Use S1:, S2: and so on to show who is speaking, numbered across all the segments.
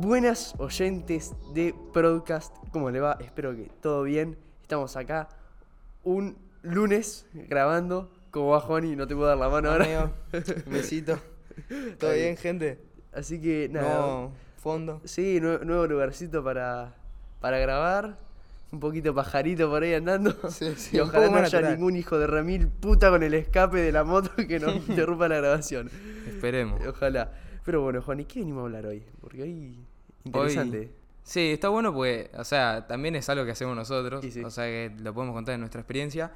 S1: Buenas oyentes de Broadcast, ¿cómo le va? Espero que todo bien. Estamos acá un lunes grabando. ¿Cómo va, Juani? No te puedo dar la mano ahora.
S2: Besito. ¿Todo bien, gente?
S1: Así que nada.
S2: No, fondo.
S1: Sí, nue- nuevo lugarcito para, para grabar. Un poquito pajarito por ahí andando.
S2: Sí, sí,
S1: y ojalá no haya ningún hijo de remil puta con el escape de la moto que nos interrumpa la grabación.
S2: Esperemos.
S1: Ojalá. Pero bueno, Juan, ¿y qué venimos a hablar hoy? Porque hoy. Interesante.
S3: Hoy- Sí, está bueno porque, o sea, también es algo que hacemos nosotros,
S1: sí.
S3: o sea, que lo podemos contar en nuestra experiencia.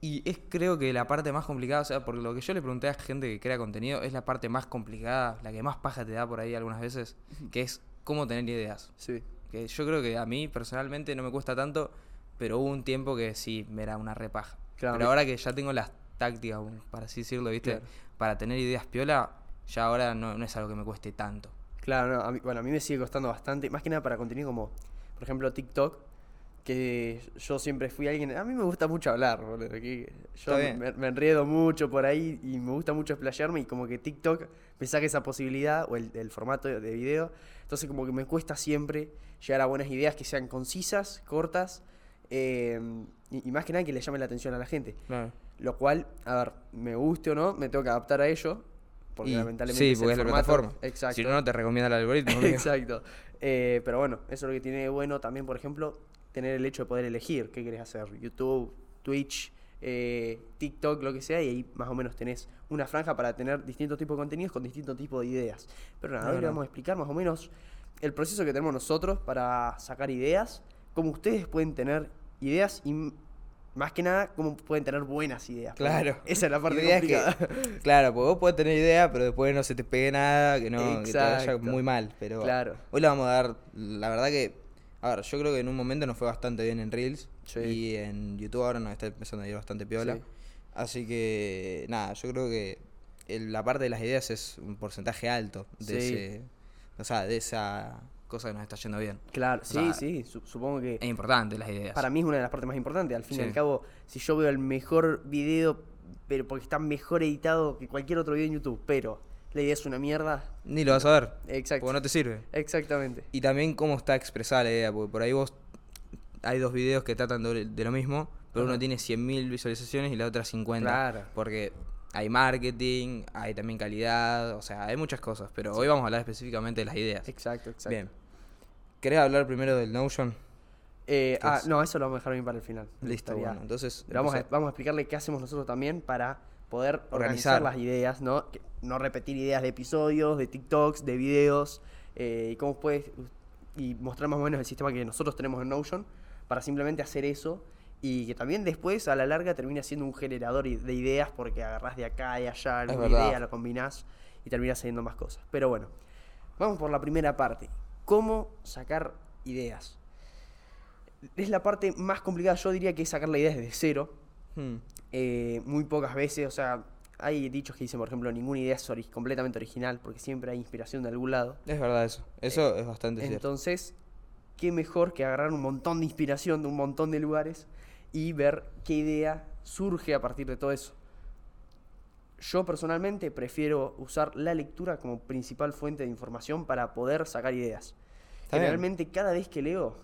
S3: Y es creo que la parte más complicada, o sea, porque lo que yo le pregunté a gente que crea contenido es la parte más complicada, la que más paja te da por ahí algunas veces, que es cómo tener ideas.
S1: Sí.
S3: Que yo creo que a mí personalmente no me cuesta tanto, pero hubo un tiempo que sí me era una repaja.
S1: Claro.
S3: Pero ahora que ya tengo las tácticas, para así decirlo, ¿viste?
S1: Claro.
S3: Para tener ideas piola, ya ahora no, no es algo que me cueste tanto.
S1: Claro, no, a mí, bueno, a mí me sigue costando bastante, más que nada para contenido como, por ejemplo, TikTok, que yo siempre fui alguien, a mí me gusta mucho hablar, boludo, que yo me, me enredo mucho por ahí y me gusta mucho explayarme y como que TikTok me saca esa posibilidad o el, el formato de video, entonces como que me cuesta siempre llegar a buenas ideas que sean concisas, cortas eh, y, y más que nada que le llamen la atención a la gente,
S3: Claro.
S1: lo cual, a ver, me guste o no, me tengo que adaptar a ello. Porque
S3: Y-
S1: lamentablemente
S3: sí,
S1: es el
S3: porque es la
S1: formato.
S3: plataforma.
S1: Exacto.
S3: Si no, no te recomienda el algoritmo.
S1: Exacto. Eh, pero bueno, eso es lo que tiene de bueno también, por ejemplo, tener el hecho de poder elegir qué querés hacer. YouTube, Twitch, eh, TikTok, lo que sea, y ahí más o menos tenés una franja para tener distintos tipos de contenidos con distintos tipos de ideas. Pero nada,
S3: Es
S1: hoy vamos a explicar más o menos el proceso que tenemos nosotros para sacar ideas, cómo ustedes pueden tener ideas y más que nada, cómo pueden tener buenas ideas.
S2: Claro.
S1: Esa es la parte
S2: Ideas que-
S1: complicada.
S2: Claro, porque vos podés tener idea, pero después no se te pegue nada, que no que te vaya muy mal. Pero
S1: Claro.
S2: hoy le vamos a dar, la verdad que, a ver, yo creo que en un momento nos fue bastante bien en Reels
S1: Sí.
S2: y en YouTube ahora nos está empezando a ir bastante piola.
S1: Sí.
S2: Así que, nada, yo creo que el- la parte de las ideas es un porcentaje alto de
S1: Sí.
S2: ese, o sea, de esa cosa que nos está yendo bien.
S1: Claro,
S3: O
S1: sí,
S3: sea,
S1: sí, su- supongo que...
S3: Es importante las ideas.
S1: Para mí es una de las partes más importantes. Al fin y al cabo, si yo veo el mejor video, pero porque está mejor editado que cualquier otro video en YouTube, pero la idea es una mierda.
S2: Ni lo vas a ver,
S1: Exacto.
S2: porque no te sirve.
S1: Exactamente.
S2: Y también cómo está expresada la idea, porque por ahí vos hay dos videos que tratan de, lo mismo, pero uno tiene 100.000 visualizaciones y la otra 50.
S1: Claro.
S2: Porque hay marketing, hay también calidad, o sea, hay muchas cosas, pero hoy vamos a hablar específicamente de las ideas.
S1: Exacto, exacto.
S2: Bien. ¿Querés hablar primero del Notion?
S1: Eh,
S2: ¿Qué
S1: ah, no, eso lo vamos a dejar bien para el final.
S2: Listo, bueno, entonces...
S1: Vamos, a,
S2: empezá.
S1: vamos a explicarle qué hacemos nosotros también para poder organizar,
S2: Organizar.
S1: las ideas, ¿no? Que- no repetir ideas de episodios, de TikToks, de videos, eh, y cómo puedes y mostrar más o menos el sistema que nosotros tenemos en Notion para simplemente hacer eso y que también después a la larga termina siendo un generador de ideas porque agarrás de acá y allá alguna idea, lo combinás y terminas saliendo más cosas. Pero bueno, vamos por la primera parte. ¿Cómo sacar ideas? Es la parte más complicada, yo diría que es sacar la idea desde cero.
S2: Hmm.
S1: Eh, muy pocas veces, o sea, hay dichos que dicen, por ejemplo, ninguna idea es ori- completamente original, porque siempre hay inspiración de algún lado.
S2: Es verdad eso. Eso es bastante cierto.
S1: Entonces, qué mejor que agarrar un montón de inspiración de un montón de lugares y ver qué idea surge a partir de todo eso. Yo personalmente prefiero usar la lectura como principal fuente de información para poder sacar ideas.
S2: Está bien.
S1: Generalmente cada vez que leo,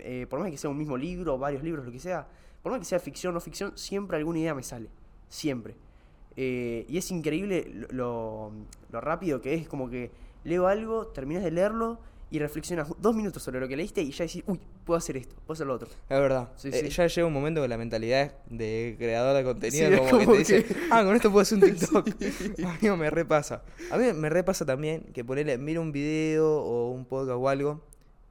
S1: eh, por más que sea un mismo libro varios libros, lo que sea, por más que sea ficción o no ficción, siempre alguna idea me sale. Siempre. Eh, y es increíble lo rápido que es, como que leo algo, terminas de leerlo y reflexionas dos minutos sobre lo que leíste y ya decís, uy, puedo hacer esto, puedo hacer lo otro.
S2: Es verdad.
S1: Sí,
S2: Eh,
S1: sí.
S2: Ya llega un momento que la mentalidad de creador de contenido
S1: Sí, es
S2: como, que
S1: como
S2: te dice,
S1: que-
S2: ah, con esto puedo hacer un TikTok. Amigo, me repasa. A mí me repasa también que ponerle, miro un video o un podcast o algo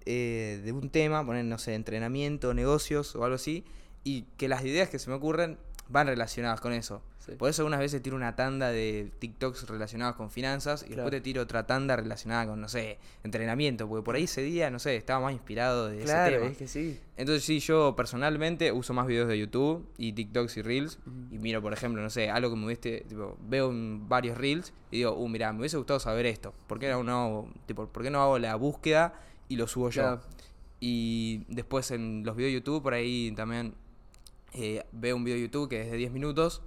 S2: eh, de un tema, poner, no sé, entrenamiento, negocios o algo así, y que las ideas que se me ocurren van relacionadas con eso.
S1: Sí.
S2: Por eso algunas veces tiro una tanda de TikToks relacionados con finanzas y
S1: Claro.
S2: después te tiro otra tanda relacionada con, no sé, entrenamiento, porque por ahí ese día, no sé, estaba más inspirado de ese
S1: Claro,
S2: tema.
S1: es que sí.
S2: Entonces sí, yo personalmente uso más videos de YouTube y TikToks y Reels. Y miro, por ejemplo, no sé, algo que me hubiese, tipo, veo en varios Reels y digo, uh, mira, me hubiese gustado saber esto. ¿Por qué no, tipo, ¿por qué no hago la búsqueda y lo subo yo? Y después en los videos de YouTube, por ahí también eh, veo un video de YouTube que es de 10 minutos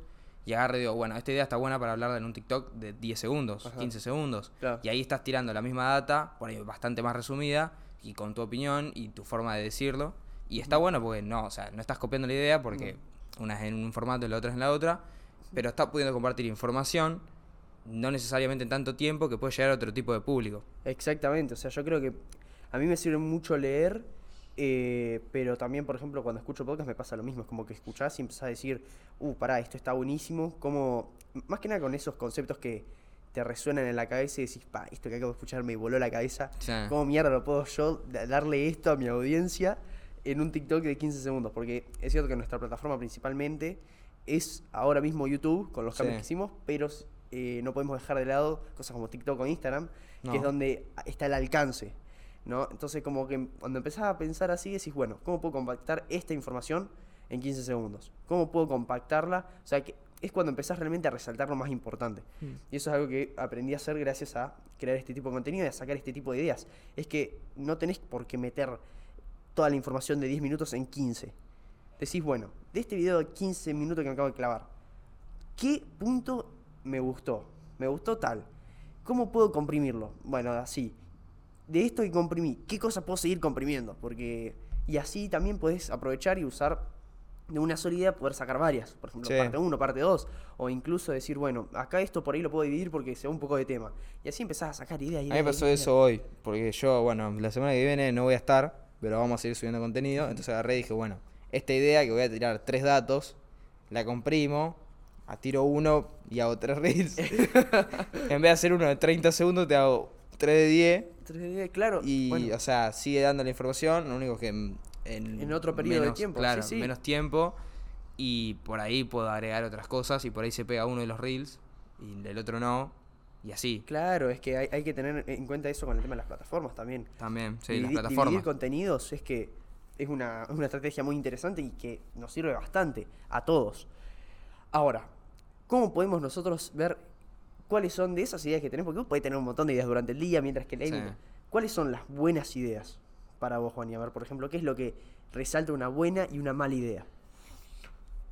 S2: y agarro y digo, bueno, esta idea está buena para hablarla en un TikTok de 10 segundos,
S1: Ajá.
S2: 15 segundos.
S1: Claro.
S2: Y ahí estás tirando la misma data, por ahí bastante más resumida, y con tu opinión y tu forma de decirlo. Y está bueno porque no, o sea, no estás copiando la idea porque una es en un formato y la otra es en la otra, pero estás pudiendo compartir información, no necesariamente en tanto tiempo, que puede llegar a otro tipo de público.
S1: Exactamente, o sea, yo creo que a mí me sirve mucho leer, eh, pero también, por ejemplo, cuando escucho podcast me pasa lo mismo, es como que escuchás y empezás a decir, uh, pará, esto está buenísimo, como, más que nada con esos conceptos que te resuenan en la cabeza y decís, pa, esto que acabo de escuchar me voló la cabeza,
S2: Sí.
S1: ¿cómo mierda lo puedo yo da- darle esto a mi audiencia en un TikTok de 15 segundos? Porque es cierto que nuestra plataforma principalmente es ahora mismo YouTube, con los cambios
S2: Sí.
S1: que hicimos, pero eh, no podemos dejar de lado cosas como TikTok o Instagram, que es donde está el alcance, ¿no? Entonces como que cuando empezás a pensar así decís, bueno, ¿cómo puedo compactar esta información en 15 segundos? ¿Cómo puedo compactarla? O sea, que es cuando empezás realmente a resaltar lo más importante. Y eso es algo que aprendí a hacer gracias a crear este tipo de contenido y a sacar este tipo de ideas. Es que no tenés por qué meter toda la información de 10 minutos en 15. Decís, bueno, de este video de 15 minutos que me acabo de clavar, ¿qué punto me gustó? Me gustó tal. ¿Cómo puedo comprimirlo? Bueno, así. De esto que comprimí, ¿qué cosa puedo seguir comprimiendo? Porque. Y así también podés aprovechar y usar de una sola idea, poder sacar varias. Por ejemplo,
S4: Sí.
S1: parte 1, parte 2. O incluso decir, bueno, acá esto por ahí lo puedo dividir porque se va un poco de tema. Y así empezás a sacar ideas.
S4: A mí me pasó
S1: ideas,
S4: eso hoy, porque yo, bueno, la semana que viene no voy a estar, pero vamos a seguir subiendo contenido. Entonces agarré y dije, bueno, esta idea que voy a tirar tres datos, la comprimo, a tiro uno y hago tres reels. en vez de hacer uno de 30 segundos, te hago tres de 10.
S1: Claro.
S4: Y,
S1: bueno,
S4: o sea, sigue dando la información, lo único que en,
S1: En otro periodo de tiempo,
S2: Claro,
S1: sí, sí.
S2: menos tiempo. Y por ahí puedo agregar otras cosas y por ahí se pega uno de los reels y el otro no. Y así.
S1: Claro, es que hay, hay que tener en cuenta eso con el tema de las plataformas también.
S2: También, sí, las plataformas.
S1: Dividir contenidos es que es una, es una estrategia muy interesante y que nos sirve bastante a todos. Ahora, ¿cómo podemos nosotros ver cuáles son de esas ideas que tenemos? Porque vos podés tener un montón de ideas durante el día mientras que lees.
S2: Sí.
S1: ¿Cuáles son las buenas ideas para vos, Juan? Y a ver, por ejemplo, ¿qué es lo que resalta una buena y una mala idea?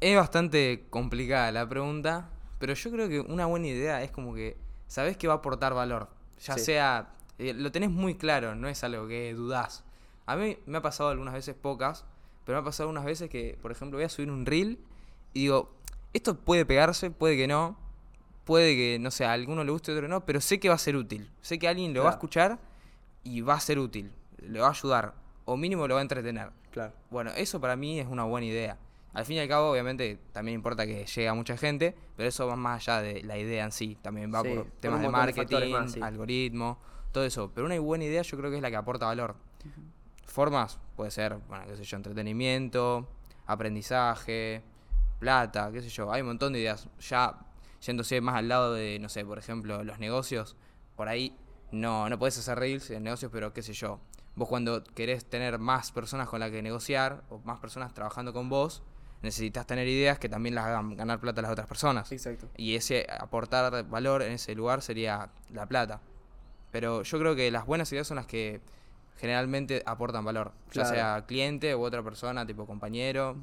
S2: Es bastante complicada la pregunta, pero yo creo que una buena idea es como que sabes que va a aportar valor. Ya
S1: Sí.
S2: sea, eh, lo tenés muy claro, no es algo que dudás. A mí me ha pasado algunas veces pocas, pero me ha pasado algunas veces que, por ejemplo, voy a subir un reel y digo, esto puede pegarse, puede que no, puede que, no sé, a alguno le guste, a otro no, pero sé que va a ser útil. Sé que alguien lo va a escuchar y va a ser útil, le va a ayudar, o mínimo lo va a entretener.
S1: Claro.
S2: Bueno, eso para mí es una buena idea. Al fin y al cabo, obviamente, también importa que llegue a mucha gente, pero eso va más allá de la idea en sí. También va
S1: Sí,
S2: por temas de marketing,
S1: más, sí.
S2: algoritmo, todo eso. Pero una buena idea yo creo que es la que aporta valor. Formas, puede ser, bueno, qué sé yo, entretenimiento, aprendizaje, plata, qué sé yo. Hay un montón de ideas. Ya yéndose más al lado de, no sé, por ejemplo, los negocios, por ahí no, no podés hacer reels en negocios, pero qué sé yo. Vos cuando querés tener más personas con las que negociar o más personas trabajando con vos, necesitas tener ideas que también las hagan ganar plata a las otras personas.
S1: Exacto.
S2: Y ese aportar valor en ese lugar sería la plata. Pero yo creo que las buenas ideas son las que generalmente aportan valor.
S1: Claro.
S2: Ya sea cliente u otra persona, tipo compañero.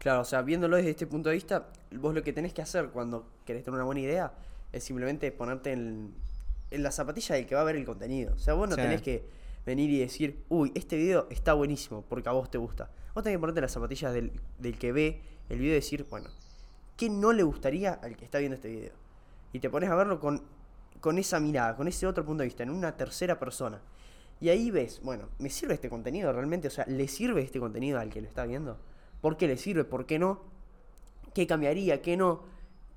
S1: Claro, o sea, viéndolo desde este punto de vista, vos lo que tenés que hacer cuando querés tener una buena idea es simplemente ponerte en, en la zapatilla del que va a ver el contenido. O sea, vos no
S4: Sí.
S1: tenés que venir y decir, uy, este video está buenísimo porque a vos te gusta. Vos tenés que ponerte en las zapatillas del, del que ve el video y decir, bueno, ¿qué no le gustaría al que está viendo este video? Y te pones a verlo con, con esa mirada, con ese otro punto de vista, en una tercera persona. Y ahí ves, bueno, ¿me sirve este contenido realmente? O sea, ¿le sirve este contenido al que lo está viendo? ¿Por qué le sirve? ¿Por qué no? ¿Qué cambiaría? ¿Qué no?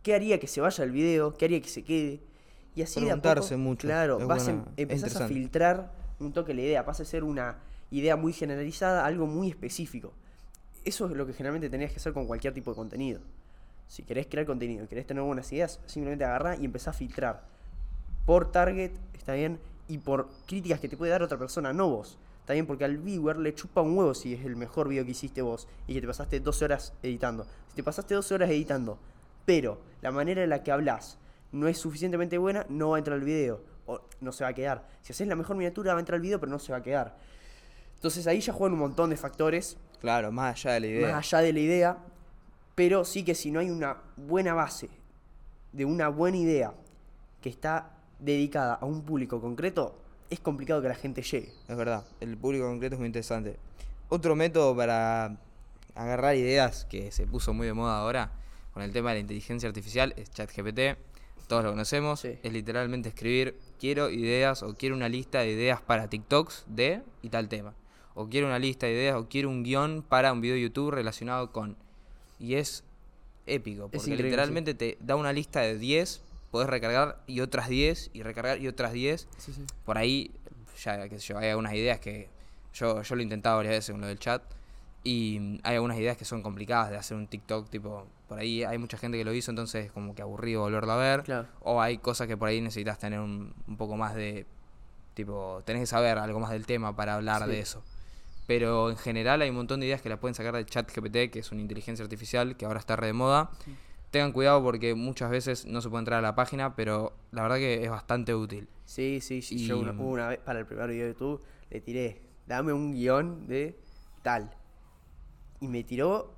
S1: ¿Qué haría que se vaya el video? ¿Qué haría que se quede? Y así de a poco,
S4: mucho,
S1: Claro,
S4: es
S1: vas
S4: buena,
S1: em- empezás a filtrar un toque la idea, pasa a ser una idea muy generalizada, algo muy específico. Eso es lo que generalmente tenías que hacer con cualquier tipo de contenido. Si querés crear contenido, querés tener buenas ideas, simplemente agarrá y empezá a filtrar. Por target, está bien, y por críticas que te puede dar otra persona, no vos. Está bien, porque al viewer le chupa un huevo si es el mejor video que hiciste vos y que te pasaste 12 horas editando. Si te pasaste 12 horas editando, pero la manera en la que hablas no es suficientemente buena, no va a entrar el video. O no se va a quedar. Si haces la mejor miniatura, va a entrar el video, pero no se va a quedar. Entonces ahí ya juegan un montón de factores
S4: Claro, más allá de la idea.
S1: más allá de la idea. Pero sí que si no hay una buena base de una buena idea que está dedicada a un público concreto, es complicado que la gente llegue.
S2: Es verdad, el público concreto es muy interesante. Otro método para agarrar ideas que se puso muy de moda ahora con el tema de la inteligencia artificial es ChatGPT. Todos lo conocemos.
S1: Sí.
S2: Es literalmente escribir quiero ideas o quiero una lista de ideas para TikToks de y tal tema. O quiero una lista de ideas o quiero un guion para un video de YouTube relacionado con. Y es épico, porque literalmente te da una lista de 10, podés recargar y otras 10 y recargar y otras 10 por ahí, ya sé yo, hay algunas ideas que yo, yo lo he intentado varias veces con lo del chat y hay algunas ideas que son complicadas de hacer un TikTok, tipo, por ahí hay mucha gente que lo hizo, entonces es como que aburrido volverlo a ver.
S1: Claro.
S2: O hay cosas que por ahí necesitas tener un, un poco más de, tipo, tenés que saber algo más del tema para hablar
S1: Sí.
S2: de eso. Pero en general hay un montón de ideas que las pueden sacar del chat GPT, que es una inteligencia artificial que ahora está re de moda. Tengan cuidado porque muchas veces no se puede entrar a la página, pero la verdad que es bastante útil.
S1: Sí, sí, sí.
S2: Y-
S1: Yo una, una vez para el primer video de YouTube le tiré, dame un guion de tal. Y me tiró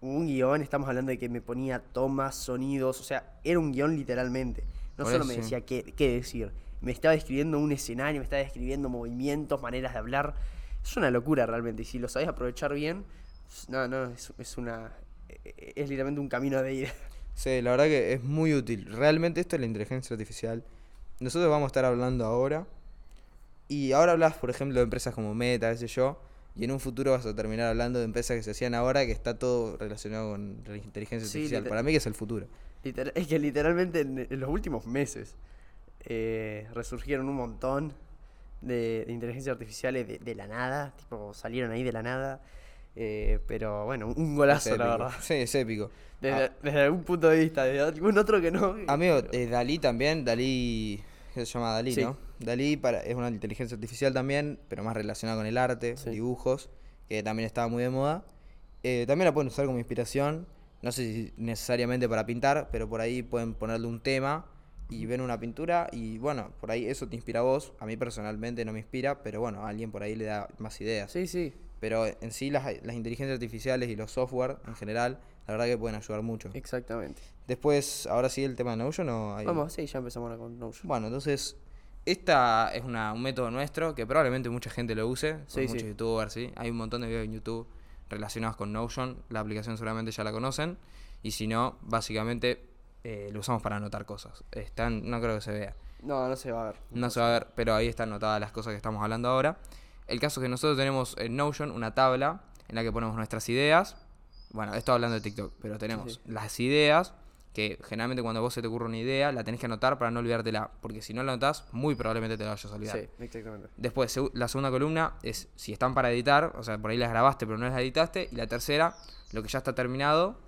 S1: un guion, estamos hablando de que me ponía tomas, sonidos, o sea, era un guion literalmente. No
S2: Por
S1: solo
S2: eso,
S1: me decía qué, qué decir, me estaba describiendo un escenario, me estaba describiendo movimientos, maneras de hablar. Es una locura realmente. Y si lo sabes aprovechar bien, no, no, es, es una. e- Es literalmente un camino de ida.
S2: Sí, la verdad que es muy útil. Realmente esto es la inteligencia artificial. Nosotros vamos a estar hablando ahora. Y ahora hablas, por ejemplo, de empresas como Meta, qué sé yo. Y en un futuro vas a terminar hablando de empresas que se hacían ahora, que está todo relacionado con la inteligencia
S1: Sí,
S2: artificial. Para mí que es el futuro.
S1: Es que literalmente en, en los últimos meses eh, resurgieron un montón de, de inteligencias artificiales de, de la nada, tipo salieron ahí de la nada. Eh, pero bueno, un golazo, la verdad.
S2: Sí, es épico.
S1: Desde,
S2: Ah,
S1: desde algún punto de vista, desde algún otro que no.
S2: amigo,
S1: pero-
S2: eh, Dalí también, Dalí, ¿qué se llama Dalí,
S1: Sí.
S2: no? Dalí para, es una inteligencia artificial también, pero más relacionada con el arte,
S1: Sí.
S2: dibujos, que también estaba muy de moda. Eh, también la pueden usar como inspiración, no sé si necesariamente para pintar, pero por ahí pueden ponerle un tema y ven una pintura y bueno, por ahí eso te inspira a vos. A mí personalmente no me inspira, pero bueno, a alguien por ahí le da más ideas.
S1: Sí, sí,
S2: Pero en sí las, las inteligencias artificiales y los software en general, la verdad que pueden ayudar mucho.
S1: exactamente.
S2: Después, ahora sí el tema de Notion o hay-
S1: Vamos, sí, ya empezamos ahora con Notion.
S2: Bueno, entonces, esta es una- un método nuestro que probablemente mucha gente lo use,
S1: Sí,
S2: muchos
S1: sí.
S2: youtubers, ¿sí? Hay un montón de videos en YouTube relacionados con Notion, la aplicación seguramente ya la conocen, y si no, básicamente eh, lo usamos para anotar cosas. Están, no creo que se vea.
S1: No, no se va a ver.
S2: No se va a ver, pero ahí están anotadas las cosas que estamos hablando ahora. El caso es que nosotros tenemos en Notion una tabla en la que ponemos nuestras ideas. Bueno, esto hablando de TikTok, pero tenemos
S1: sí.
S2: las ideas, que generalmente cuando vos se te ocurre una idea, la tenés que anotar para no olvidártela, porque si no la anotás, muy probablemente te la vayas a olvidar.
S1: Sí, exactamente.
S2: Después, la segunda columna es si están para editar, o sea, por ahí las grabaste pero no las editaste. Y la tercera, lo que ya está terminado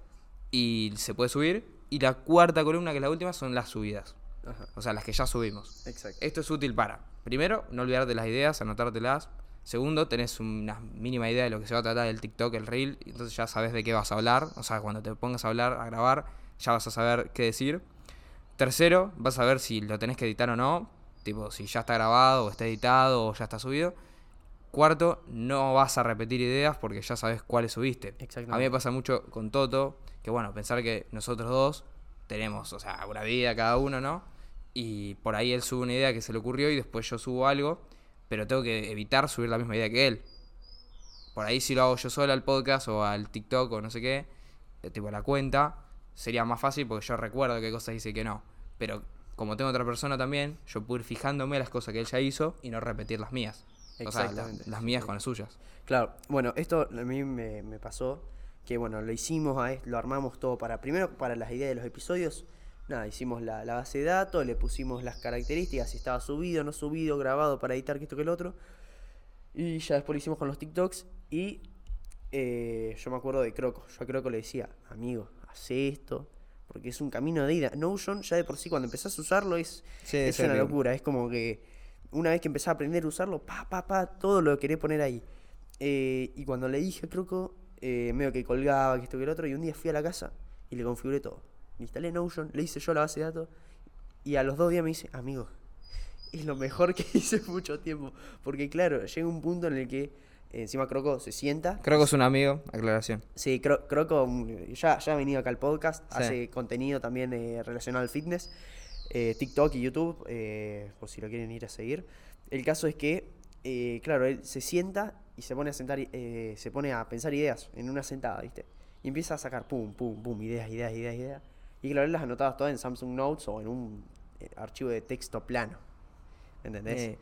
S2: y se puede subir. Y la cuarta columna, que es la última, son las subidas.
S1: Ajá,
S2: O sea, las que ya subimos.
S1: exacto.
S2: Esto es útil para, primero, no olvidarte las ideas, anotártelas. Segundo, tenés una mínima idea de lo que se va a tratar el TikTok, el reel, entonces ya sabes de qué vas a hablar. O sea, cuando te pongas a hablar, a grabar, ya vas a saber qué decir. Tercero, vas a ver si lo tenés que editar o no, tipo si ya está grabado o está editado o ya está subido. Cuarto, no vas a repetir ideas porque ya sabes cuáles subiste. A mí me pasa mucho con Toto, que bueno, pensar que nosotros dos tenemos, o sea, una vida cada uno, ¿no? Y por ahí él sube una idea que se le ocurrió y después yo subo algo, pero tengo que evitar subir la misma idea que él. Por ahí si lo hago yo solo al podcast o al TikTok o no sé qué, eh, tipo a la cuenta, sería más fácil porque yo recuerdo qué cosas hice y qué no. Pero como tengo otra persona también, yo puedo ir fijándome las cosas que él ya hizo y no repetir las mías. O sea, la-
S1: Exactamente,
S2: las mías
S1: sí.
S2: con las suyas.
S1: Claro, bueno, esto a mí me, me pasó que, bueno, lo hicimos, a lo armamos todo para, primero para las ideas de los episodios, nada, hicimos la, la base de datos, le pusimos las características, si estaba subido, no subido, grabado para editar, que esto, que el otro, y ya después lo hicimos con los TikToks, y eh, yo me acuerdo de Croco, yo a Croco le decía, amigo, haz esto, porque es un camino de ida. Notion ya de por sí cuando empezás a usarlo es,
S2: Sí,
S1: es una locura, es como que una vez que empezás a aprender a usarlo, pa, pa, pa, todo lo querés poner ahí. Eh, y cuando le dije a Croco, eh, medio que colgaba, que esto que el otro, y un día fui a la casa y le configuré todo. Le instalé Notion, le hice yo la base de datos, y a los dos días me dice, amigo, es lo mejor que hice mucho tiempo. Porque claro, llega un punto en el que Encima Croco se sienta.
S2: Que es un amigo, aclaración.
S1: Sí, Cro- Croco mm, ya, ya ha venido acá al podcast,
S2: Sí.
S1: hace contenido también eh, relacionado al fitness, eh, TikTok y YouTube, eh, por si lo quieren ir a seguir. El caso es que, claro, él se sienta y se pone a sentar, se pone a pensar ideas en una sentada, ¿viste? Y empieza a sacar pum, pum, pum, ideas, ideas, ideas, ideas. Y claro, él las anotaba todas en Samsung Notes o en un eh, archivo de texto plano. ¿Entendés?
S2: Eh,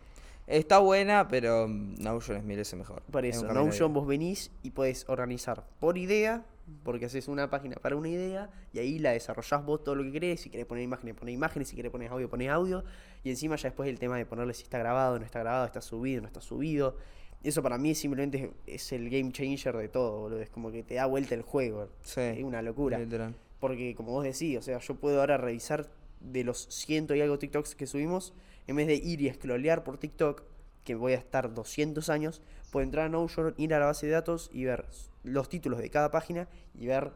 S2: está buena, pero mm, Notion es mil veces mejor.
S1: Por
S2: Es
S1: eso,
S2: camino
S1: Notion vos venís y podés organizar por idea, porque haces una página para una idea y ahí la desarrollás vos todo lo que querés. Si querés poner imágenes, ponés imágenes. Si querés poner audio, ponés audio. Y encima ya después el tema de ponerle si está grabado, no está grabado, está subido, no está subido. Eso para mí simplemente es el game changer de todo, boludo. Es como que te da vuelta el juego.
S2: Sí,
S1: Es una locura.
S2: literal.
S1: Porque como vos decís, o sea, yo puedo ahora revisar de los ciento y algo TikToks que subimos, en vez de ir y scrollear por TikTok, que voy a estar 200 años, puedo entrar a Notion, ir a la base de datos y ver los títulos de cada página y ver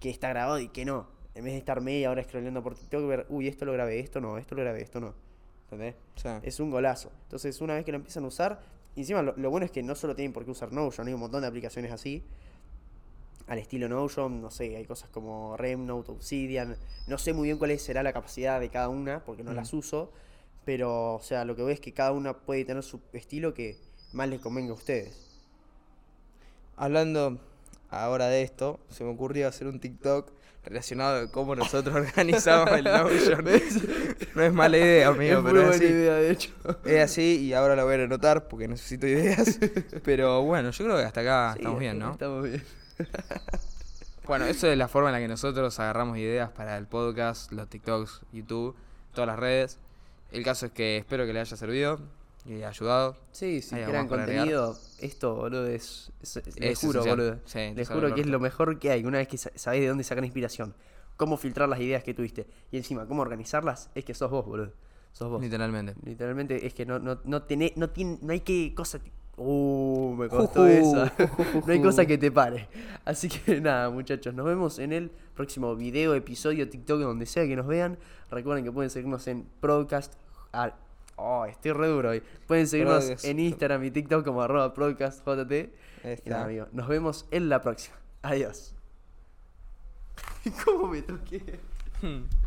S1: qué está grabado y qué no. En vez de estar media hora scrolleando por TikTok, ver, uy, esto lo grabé, esto no, esto lo grabé, esto no. ¿Entendés?
S2: Sí.
S1: Es un golazo. Entonces, una vez que lo empiezan a usar, encima lo, lo bueno es que no solo tienen por qué usar Notion, hay un montón de aplicaciones así. Al estilo Notion, no sé, hay cosas como Remnote, Obsidian. No sé muy bien cuál será la capacidad de cada una, porque no
S2: Mm.
S1: las uso. Pero, o sea, lo que veo es que cada una puede tener su estilo que más les convenga a ustedes.
S2: Hablando ahora de esto, se me ocurrió hacer un TikTok relacionado de cómo nosotros organizamos el Notion. no es mala idea, amigo, pero es así.
S1: idea, de hecho.
S2: Es así y ahora lo voy a anotar porque necesito ideas. Pero bueno, yo creo que hasta acá
S1: Sí,
S2: estamos bien, ¿no?
S1: Estamos bien.
S3: Bueno, eso es la forma en la que nosotros agarramos ideas para el podcast, los TikToks, YouTube, todas las redes. El caso es que espero que les haya servido y ayudado.
S1: Sí, si
S3: ¿Hay algo
S1: crean
S3: agregar?
S1: contenido, esto, boludo, es. es- les
S3: Es
S1: juro, boludo.
S3: Sí,
S1: les juro que es lo mejor que hay. Una vez que sa- sabés de dónde sacar inspiración, cómo filtrar las ideas que tuviste y encima cómo organizarlas, es que sos vos, boludo. Sos vos.
S3: Literalmente.
S1: Literalmente es que no, no, no, tenés, no, tiene, no hay que cosa. Uh, me costó
S2: Juju,
S1: esa. no hay cosa que te pare. Así que nada, muchachos, nos vemos en el próximo video, episodio, TikTok, donde sea que nos vean. Recuerden que pueden seguirnos en Broadcast. ah, oh, estoy re duro hoy. Pueden seguirnos
S2: Broadcast.
S1: en Instagram y TikTok como arroba podcastjt. Y
S2: está.
S1: nada, amigo, nos vemos en la próxima. Adiós. ¿Cómo me toqué?
S2: Hmm.